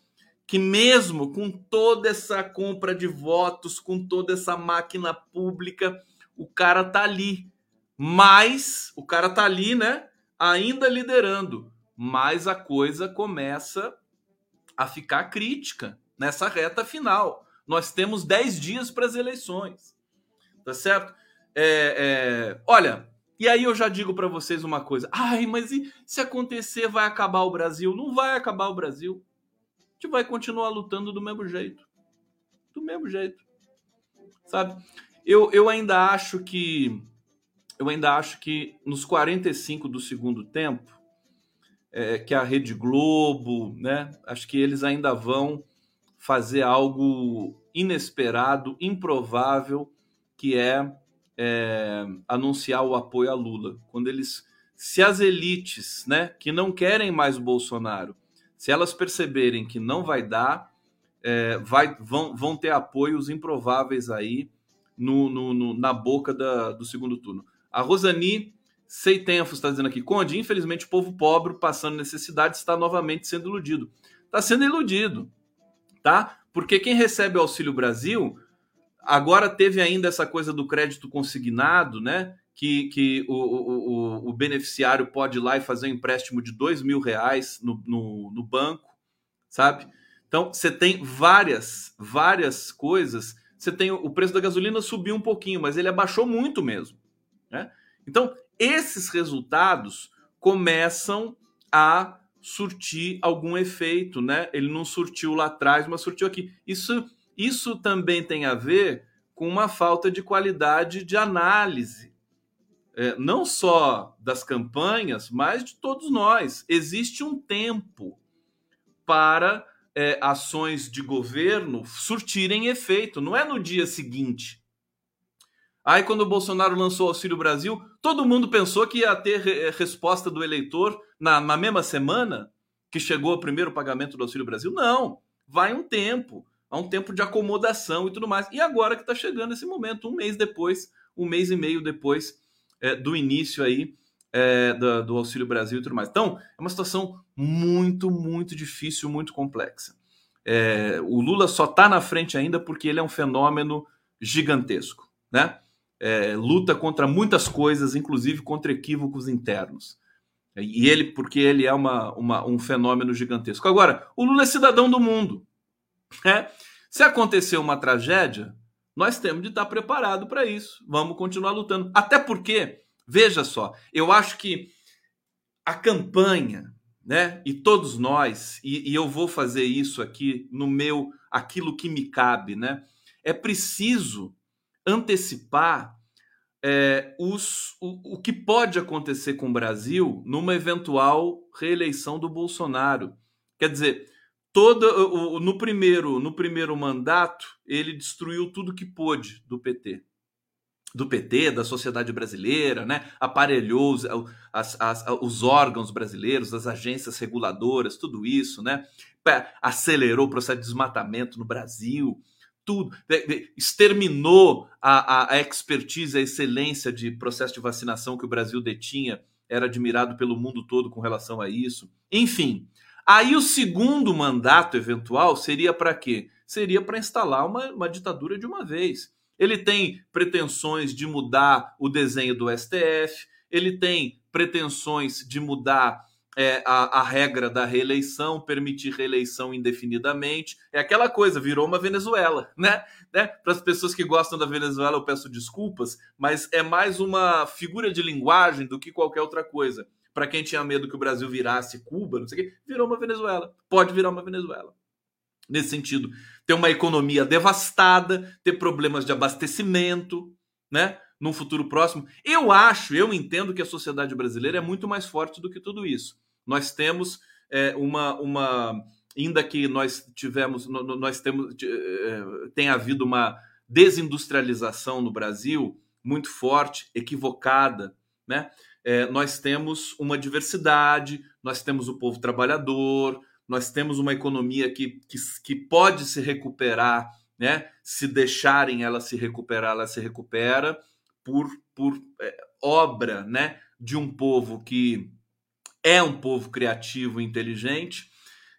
que mesmo com toda essa compra de votos, com toda essa máquina pública, o cara tá ali. Mas o cara tá ali, né? Ainda liderando. Mas a coisa começa a ficar crítica nessa reta final. Nós temos 10 dias para as eleições. Tá certo? É, é... Olha, e aí eu já digo para vocês uma coisa. Ai, mas e se acontecer, vai acabar o Brasil? Não vai acabar o Brasil gente vai continuar lutando do mesmo jeito. Do mesmo jeito. Sabe? Eu, eu ainda acho que. Eu ainda acho que nos 45 do segundo tempo, é, que a Rede Globo, né? Acho que eles ainda vão fazer algo inesperado, improvável, que é, é anunciar o apoio a Lula. Quando eles. Se as elites, né, que não querem mais Bolsonaro, se elas perceberem que não vai dar, é, vai, vão, vão ter apoios improváveis aí no, no, no na boca da, do segundo turno. A Rosani Seitenfo está dizendo aqui, Conde, infelizmente o povo pobre passando necessidade está novamente sendo iludido. Está sendo iludido, tá? Porque quem recebe o Auxílio Brasil agora teve ainda essa coisa do crédito consignado, né? que, que o, o, o, beneficiário pode ir lá e fazer um empréstimo de dois mil reais no, no, no banco, sabe? Então, você tem várias, várias coisas. Você tem o preço da gasolina subiu um pouquinho, mas ele abaixou muito mesmo. Né? Então, esses resultados começam a surtir algum efeito, né? Ele não surtiu lá atrás, mas surtiu aqui. Isso, isso também tem a ver com uma falta de qualidade de análise é, não só das campanhas, mas de todos nós. Existe um tempo para é, ações de governo surtirem efeito, não é no dia seguinte. Aí, quando o Bolsonaro lançou o Auxílio Brasil, todo mundo pensou que ia ter é, resposta do eleitor na, na mesma semana que chegou o primeiro pagamento do Auxílio Brasil. Não, vai um tempo, há um tempo de acomodação e tudo mais. E agora que está chegando esse momento, um mês depois, um mês e meio depois é, do início aí é, do, do, Auxílio Brasil e tudo mais. Então, é uma situação muito, muito difícil, muito complexa. É, o Lula só está na frente ainda porque ele é um fenômeno gigantesco, né? É, luta contra muitas coisas, inclusive contra equívocos internos. E ele, porque ele é uma, uma, um fenômeno gigantesco. Agora, o Lula é cidadão do mundo. Né? Se acontecer uma tragédia, nós temos de estar preparado para isso. Vamos continuar lutando. Até porque, veja só, eu acho que a campanha, né? E todos nós, e, e eu vou fazer isso aqui no meu, aquilo que me cabe, né? É preciso antecipar é, os, o, o que pode acontecer com o Brasil numa eventual reeleição do Bolsonaro. Quer dizer, todo no primeiro no primeiro mandato ele destruiu tudo que pôde do PT do PT da sociedade brasileira né? Aparelhou os, as, as, os órgãos brasileiros as agências reguladoras tudo isso né? Acelerou o processo de desmatamento no Brasil tudo exterminou a, a expertise a excelência de processo de vacinação que o Brasil detinha era admirado pelo mundo todo com relação a isso enfim Aí o segundo mandato eventual seria para quê? Seria para instalar uma, uma ditadura de uma vez. Ele tem pretensões de mudar o desenho do STF, ele tem pretensões de mudar é, a, a, regra da reeleição, permitir reeleição indefinidamente. É aquela coisa, virou uma Venezuela, né? né? Para as pessoas que gostam da Venezuela, eu peço desculpas, mas é mais uma figura de linguagem do que qualquer outra coisa para quem tinha medo que o Brasil virasse Cuba, não sei o quê, virou uma Venezuela. Pode virar uma Venezuela. Nesse sentido, ter uma economia devastada, ter problemas de abastecimento, né? Num futuro próximo. Eu acho, eu entendo que a sociedade brasileira é muito mais forte do que tudo isso. Nós temos é, uma, uma, ainda que nós tivemos, nós temos, é, tem havido uma desindustrialização no Brasil muito forte, equivocada, né? é, nós temos uma diversidade, nós temos o povo trabalhador, nós temos uma economia que, que, que pode se recuperar, né? Se deixarem ela se recuperar, ela se recupera por, por é, obra né, de um povo que é um povo criativo e inteligente.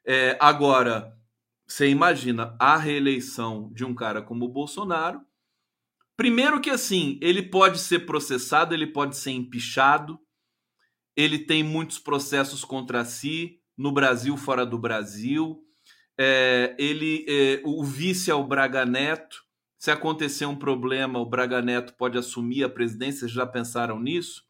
É, agora, você imagina a reeleição de um cara como o Bolsonaro. Primeiro que assim, ele pode ser processado, ele pode ser empichado, ele tem muitos processos contra si, no Brasil, fora do Brasil. É, ele, é, o vice é o Braga Neto. Se acontecer um problema, o Braga Neto pode assumir a presidência. Já pensaram nisso?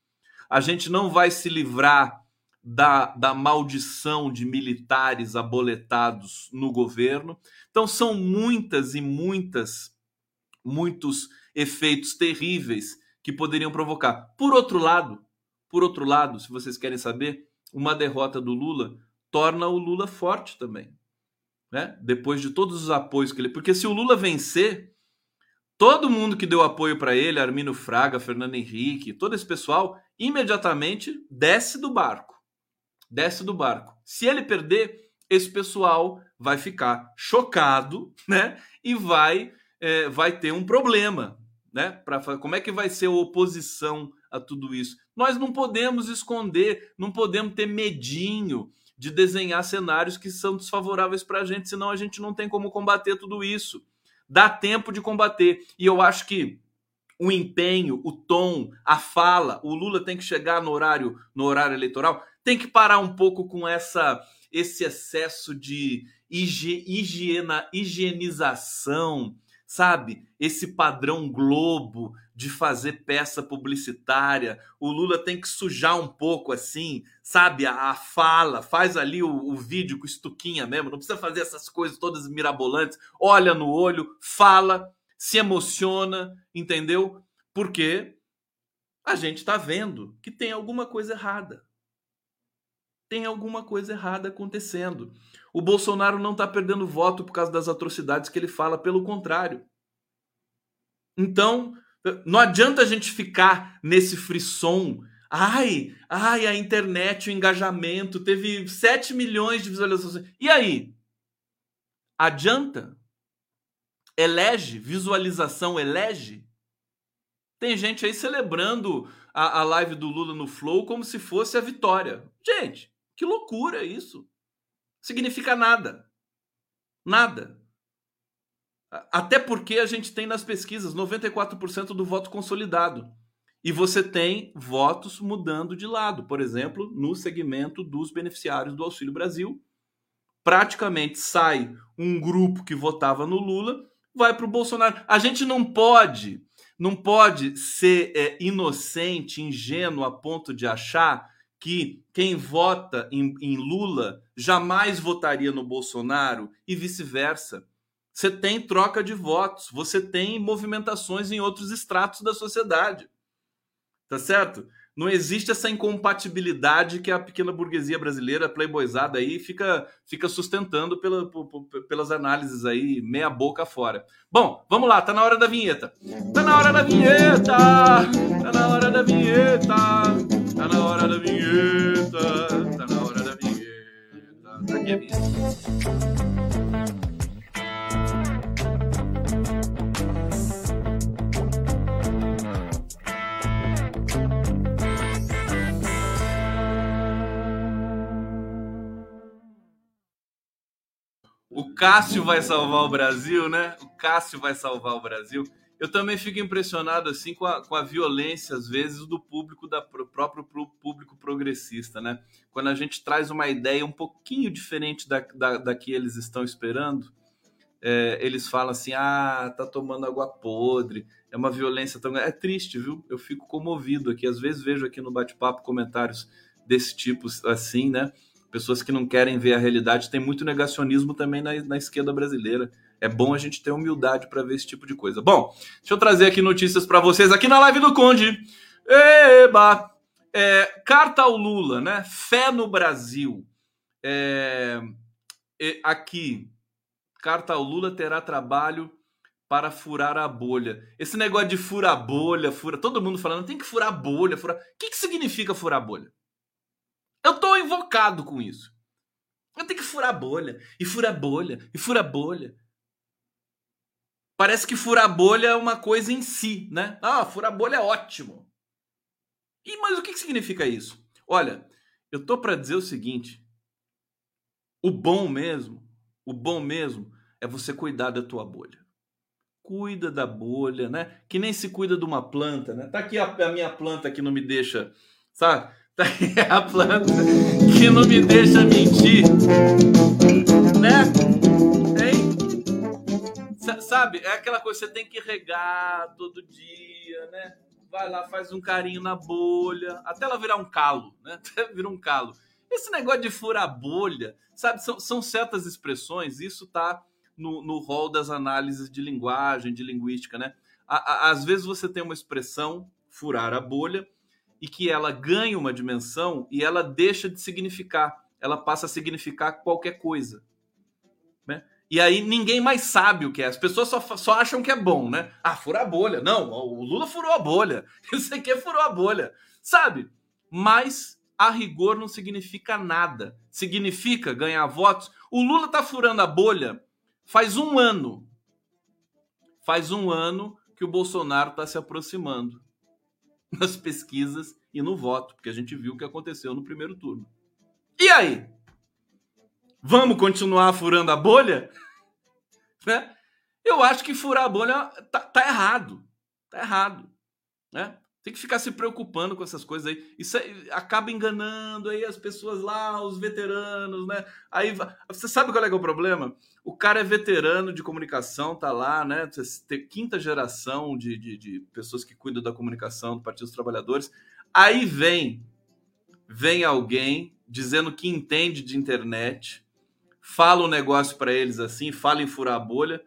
A gente não vai se livrar da, da maldição de militares aboletados no governo. Então, são muitas e muitas, muitos efeitos terríveis que poderiam provocar. Por outro lado, por outro lado, se vocês querem saber, uma derrota do Lula torna o Lula forte também. Né? Depois de todos os apoios que ele. Porque se o Lula vencer, todo mundo que deu apoio para ele, Armino Fraga, Fernando Henrique, todo esse pessoal, imediatamente desce do barco. Desce do barco. Se ele perder, esse pessoal vai ficar chocado, né? E vai, é, vai ter um problema, né? Pra, como é que vai ser a oposição a tudo isso? Nós não podemos esconder, não podemos ter medinho de desenhar cenários que são desfavoráveis para a gente, senão a gente não tem como combater tudo isso. Dá tempo de combater. E eu acho que o empenho, o tom, a fala, o Lula tem que chegar no horário, no horário eleitoral, tem que parar um pouco com essa esse excesso de higiena, higienização, sabe? Esse padrão Globo de fazer peça publicitária. O Lula tem que sujar um pouco assim, sabe? A, a fala, faz ali o, o, vídeo com estuquinha mesmo, não precisa fazer essas coisas todas mirabolantes. Olha no olho, fala, se emociona, entendeu? Porque a gente está vendo que tem alguma coisa errada. Tem alguma coisa errada acontecendo. O Bolsonaro não está perdendo voto por causa das atrocidades que ele fala, pelo contrário. Então, não adianta a gente ficar nesse frisson. Ai, ai, a internet, o engajamento, teve 7 milhões de visualizações. E aí? Adianta? Elege? Visualização elege? Tem gente aí celebrando a, a live do Lula no Flow como se fosse a vitória. Gente, que loucura isso! Significa nada. Nada. Até porque a gente tem nas pesquisas 94% do voto consolidado. E você tem votos mudando de lado. Por exemplo, no segmento dos beneficiários do Auxílio Brasil, praticamente sai um grupo que votava no Lula, vai para o Bolsonaro. A gente não pode, não pode ser é, inocente, ingênuo a ponto de achar que quem vota em, em Lula jamais votaria no Bolsonaro e vice-versa. Você tem troca de votos, você tem movimentações em outros estratos da sociedade. Tá certo? Não existe essa incompatibilidade que a pequena burguesia brasileira, playboyzada aí, fica, fica sustentando pela, pelas análises aí, meia boca fora. Bom, vamos lá, tá na hora da vinheta. Tá na hora da vinheta! Tá na hora da vinheta! Tá na hora da vinheta! Tá na hora da vinheta! Tá aqui a vinheta. O Cássio vai salvar o Brasil, né? O Cássio vai salvar o Brasil. Eu também fico impressionado assim com a, com a violência, às vezes, do público, da próprio público progressista, né? Quando a gente traz uma ideia um pouquinho diferente da, da, da que eles estão esperando, é, eles falam assim: ah, tá tomando água podre, é uma violência tão. É triste, viu? Eu fico comovido aqui. Às vezes vejo aqui no bate-papo comentários desse tipo assim, né? pessoas que não querem ver a realidade. Tem muito negacionismo também na, na esquerda brasileira. É bom a gente ter humildade para ver esse tipo de coisa. Bom, deixa eu trazer aqui notícias para vocês aqui na live do Conde. Eba! É, carta ao Lula, né? Fé no Brasil. É, aqui, carta ao Lula terá trabalho para furar a bolha. Esse negócio de furar bolha, fura, todo mundo falando, tem que furar bolha, furar. O que, que significa furar bolha? Eu tô invocado com isso. Eu tenho que furar bolha, e furar bolha, e furar bolha. Parece que furar bolha é uma coisa em si, né? Ah, furar bolha é ótimo. E mas o que, que significa isso? Olha, eu tô para dizer o seguinte: o bom mesmo, o bom mesmo é você cuidar da tua bolha. Cuida da bolha, né? Que nem se cuida de uma planta, né? Tá aqui a, a minha planta que não me deixa, sabe? Tá aqui a planta que não me deixa mentir, né? Sabe? É aquela coisa, você tem que regar todo dia, né? Vai lá, faz um carinho na bolha, até ela virar um calo, né? Até virar um calo. Esse negócio de furar bolha, sabe? São, são certas expressões, isso tá no, no rol das análises de linguagem, de linguística, né? às vezes você tem uma expressão, furar a bolha, e que ela ganha uma dimensão e ela deixa de significar. Ela passa a significar qualquer coisa. Né? E aí ninguém mais sabe o que é. As pessoas só, só acham que é bom, né? Ah, furar a bolha. Não, o Lula furou a bolha. Isso aqui furou a bolha. Sabe? Mas a rigor não significa nada. Significa ganhar votos. O Lula tá furando a bolha faz um ano. Faz um ano que o Bolsonaro está se aproximando nas pesquisas e no voto, porque a gente viu o que aconteceu no primeiro turno. E aí? Vamos continuar furando a bolha? Né? Eu acho que furar a bolha tá, tá errado. Tá errado. Né? Tem que ficar se preocupando com essas coisas aí. Isso aí acaba enganando aí as pessoas lá, os veteranos, né? Aí você sabe qual é, é o problema? O cara é veterano de comunicação, tá lá, né? Tem quinta geração de, de, de pessoas que cuidam da comunicação do Partido dos Trabalhadores. Aí vem, vem alguém dizendo que entende de internet, fala um negócio para eles assim, fala em furar a bolha,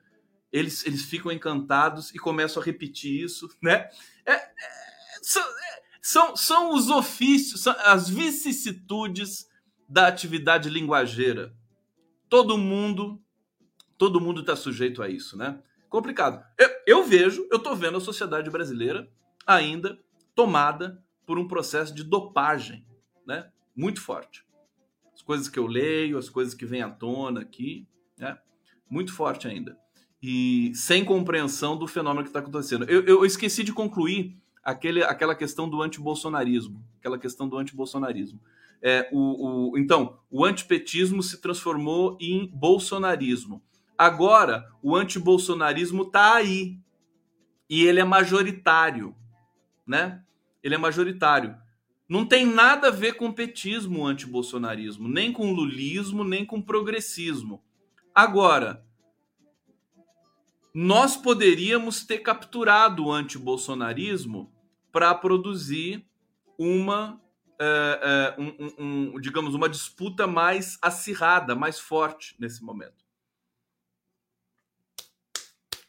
eles, eles ficam encantados e começam a repetir isso, né? É, é são, são, são os ofícios, são as vicissitudes da atividade linguageira. Todo mundo, todo mundo está sujeito a isso, né? Complicado. Eu, eu vejo, eu estou vendo a sociedade brasileira ainda tomada por um processo de dopagem, né? Muito forte. As coisas que eu leio, as coisas que vêm à tona aqui, né? Muito forte ainda. E sem compreensão do fenômeno que está acontecendo. Eu, eu esqueci de concluir aquele, aquela questão do antibolsonarismo, aquela questão do antibolsonarismo. É, o, o, então, o antipetismo se transformou em bolsonarismo. Agora, o antibolsonarismo está aí. E ele é majoritário, né? Ele é majoritário. Não tem nada a ver com petismo o antibolsonarismo, nem com lulismo, nem com progressismo. Agora, nós poderíamos ter capturado o antibolsonarismo para produzir uma, é, é, um, um, digamos, uma disputa mais acirrada, mais forte nesse momento.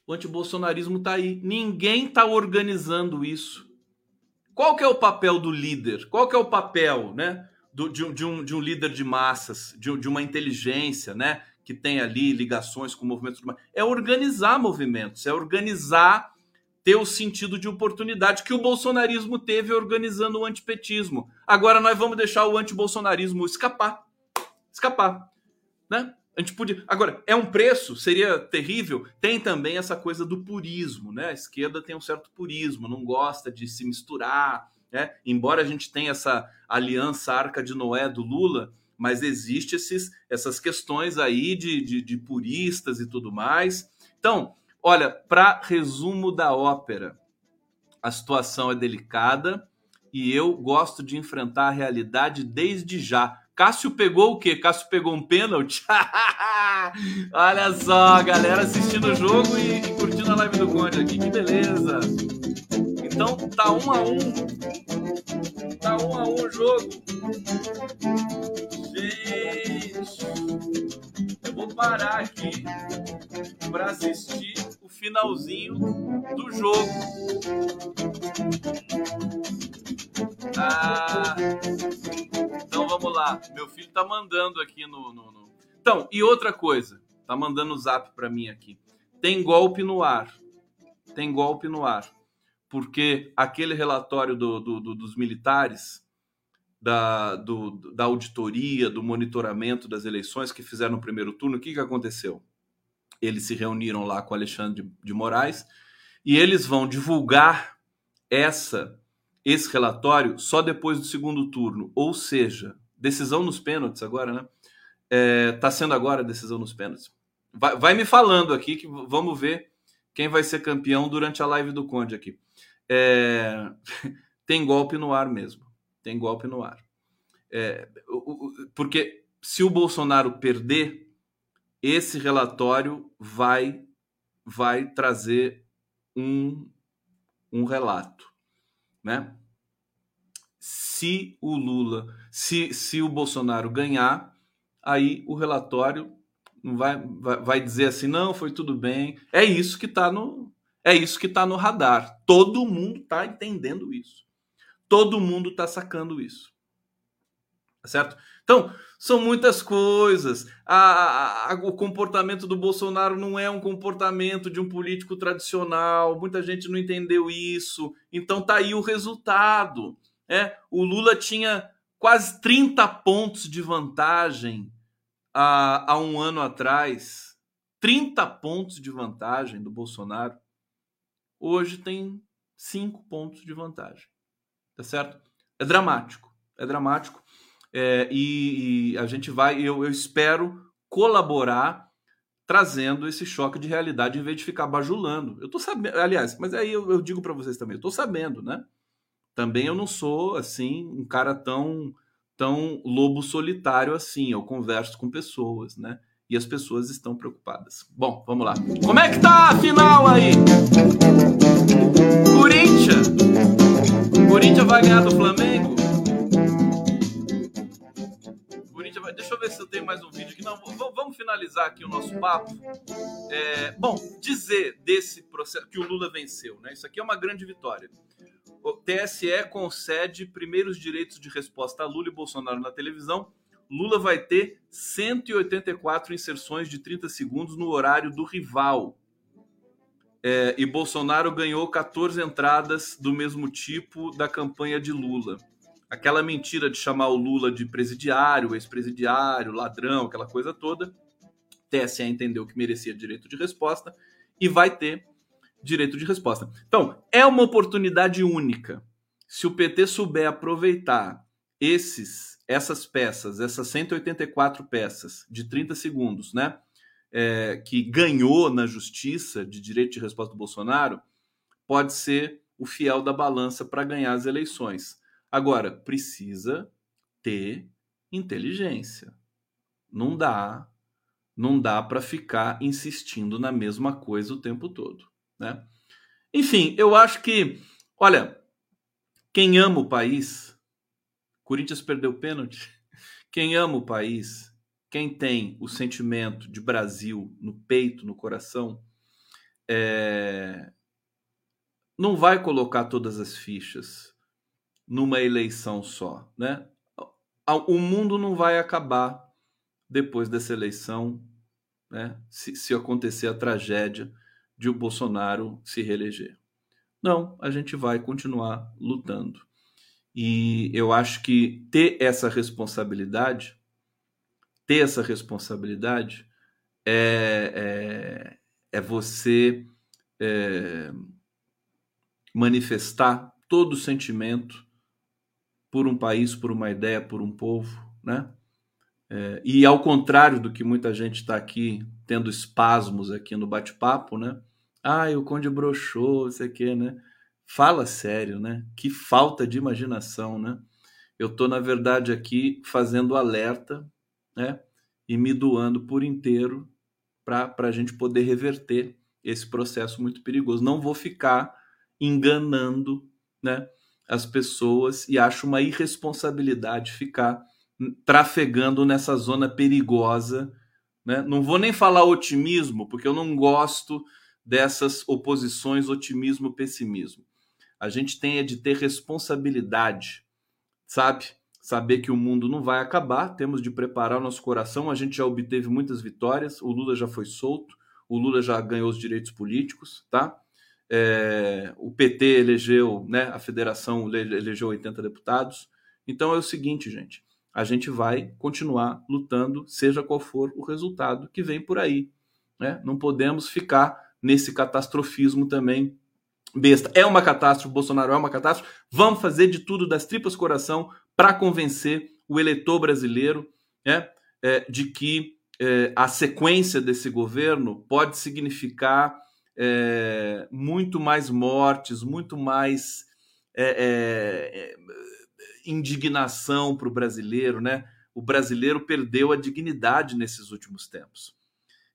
O antibolsonarismo está aí. Ninguém está organizando isso. Qual que é o papel do líder? Qual que é o papel, né, do, de, de, um, de um líder de massas, de, de uma inteligência, né, que tem ali ligações com movimentos, é organizar movimentos, é organizar ter o sentido de oportunidade que o bolsonarismo teve organizando o antipetismo. Agora nós vamos deixar o antibolsonarismo escapar. Escapar, né? A gente podia. Agora, é um preço, seria terrível. Tem também essa coisa do purismo, né? A esquerda tem um certo purismo, não gosta de se misturar, né? Embora a gente tenha essa aliança Arca de Noé do Lula, mas existe esses, essas questões aí de, de, de puristas e tudo mais. Então, olha, para resumo da ópera, a situação é delicada e eu gosto de enfrentar a realidade desde já. Cássio pegou o quê? Cássio pegou um pênalti? Olha só, galera assistindo o jogo e, e curtindo a live do Conde aqui, que beleza! Então tá um a um. Tá um a um o jogo. Gente, eu vou parar aqui para assistir o finalzinho do jogo. Ah, então vamos lá. Meu filho tá mandando aqui no, no, no... Então, e outra coisa, tá mandando o zap para mim aqui. Tem golpe no ar. Tem golpe no ar porque aquele relatório do, do, do, dos militares, da, da auditoria, do monitoramento das eleições que fizeram no primeiro turno, o que, que aconteceu? Eles se reuniram lá com Alexandre de, de Moraes e eles vão divulgar essa esse relatório só depois do segundo turno, ou seja, decisão nos pênaltis agora, né? É, tá sendo agora a decisão nos pênaltis. Vai, vai, me falando aqui que vamos ver quem vai ser campeão durante a live do Conde aqui. É, tem golpe no ar mesmo. Tem golpe no ar. É, porque se o Bolsonaro perder, esse relatório vai vai trazer um, um relato, né? Se o Lula, se, se o Bolsonaro ganhar, aí o relatório vai, vai, vai dizer assim, não, foi tudo bem. É isso que está no é isso que está no radar. Todo mundo está entendendo isso. Todo mundo está sacando isso. Certo? Então, são muitas coisas. A, a, o comportamento do Bolsonaro não é um comportamento de um político tradicional. Muita gente não entendeu isso. Então tá aí o resultado. É, o Lula tinha quase 30 pontos de vantagem há, há um ano atrás. 30 pontos de vantagem do Bolsonaro. Hoje tem 5 pontos de vantagem. Tá certo? É dramático. É dramático é, e, e, a gente vai, eu, eu espero colaborar trazendo esse choque de realidade em vez de ficar bajulando. Eu tô sabendo, aliás, mas aí eu, eu digo para vocês também, eu tô sabendo, né? Também eu não sou assim um cara tão tão lobo solitário assim. Eu converso com pessoas, né? E as pessoas estão preocupadas. Bom, vamos lá. Como é que tá a final aí? Corinthians. Corinthians vai ganhar do Flamengo? Mais um vídeo aqui. Não, vamos finalizar aqui o nosso papo. É, bom, dizer desse processo que o Lula venceu, né? Isso aqui é uma grande vitória. O TSE concede primeiros direitos de resposta a Lula e Bolsonaro na televisão. Lula vai ter 184 inserções de 30 segundos no horário do rival. É, e Bolsonaro ganhou 14 entradas do mesmo tipo da campanha de Lula aquela mentira de chamar o Lula de presidiário, ex-presidiário, ladrão, aquela coisa toda. TSE entendeu que merecia direito de resposta e vai ter direito de resposta. Então, é uma oportunidade única. Se o PT souber aproveitar esses essas peças, essas 184 peças de 30 segundos, né, é, que ganhou na justiça de direito de resposta do Bolsonaro, pode ser o fiel da balança para ganhar as eleições. Agora, precisa ter inteligência. Não dá, não dá para ficar insistindo na mesma coisa o tempo todo, né? Enfim, eu acho que, olha, quem ama o país, Corinthians perdeu pênalti. Quem ama o país, quem tem o sentimento de Brasil no peito, no coração, é... não vai colocar todas as fichas numa eleição só, né? O mundo não vai acabar depois dessa eleição, né? Se, se acontecer a tragédia de o Bolsonaro se reeleger. Não, a gente vai continuar lutando. E eu acho que ter essa responsabilidade, ter essa responsabilidade é, é, é você é, manifestar todo o sentimento por um país, por uma ideia, por um povo, né? É, e ao contrário do que muita gente está aqui tendo espasmos aqui no bate-papo, né? Ah, o Conde broxou, sei que, né? Fala sério, né? Que falta de imaginação, né? Eu estou, na verdade, aqui fazendo alerta, né? E me doando por inteiro para a gente poder reverter esse processo muito perigoso. Não vou ficar enganando, né? As pessoas e acho uma irresponsabilidade ficar trafegando nessa zona perigosa. Né? Não vou nem falar otimismo, porque eu não gosto dessas oposições otimismo-pessimismo. A gente tem é de ter responsabilidade, sabe? Saber que o mundo não vai acabar, temos de preparar o nosso coração. A gente já obteve muitas vitórias, o Lula já foi solto, o Lula já ganhou os direitos políticos, tá? É, o PT elegeu, né, a federação elegeu 80 deputados. Então é o seguinte, gente, a gente vai continuar lutando, seja qual for o resultado que vem por aí. Né? Não podemos ficar nesse catastrofismo também besta. É uma catástrofe, Bolsonaro é uma catástrofe. Vamos fazer de tudo das tripas coração para convencer o eleitor brasileiro né, é, de que é, a sequência desse governo pode significar é, muito mais mortes, muito mais é, é, é, indignação para o brasileiro, né? O brasileiro perdeu a dignidade nesses últimos tempos.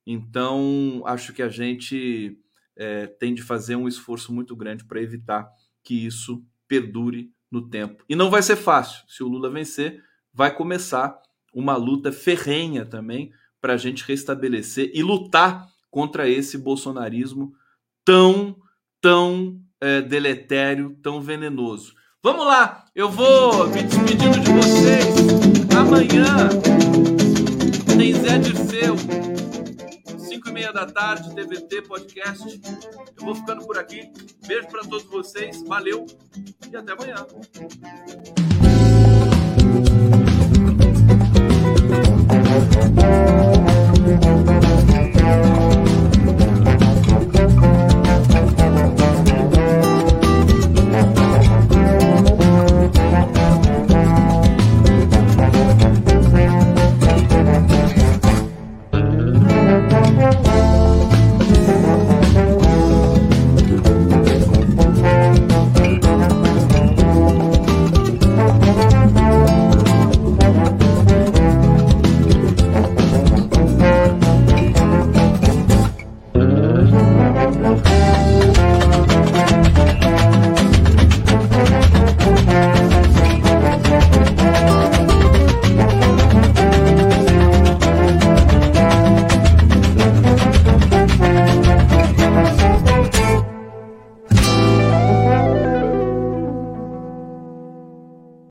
Então, acho que a gente é, tem de fazer um esforço muito grande para evitar que isso perdure no tempo. E não vai ser fácil. Se o Lula vencer, vai começar uma luta ferrenha também para a gente restabelecer e lutar contra esse bolsonarismo tão, tão é, deletério, tão venenoso. Vamos lá, eu vou me despedindo de vocês. Amanhã tem Zé Dirceu, 5 e meia da tarde, TVT Podcast. Eu vou ficando por aqui. Beijo para todos vocês, valeu e até amanhã.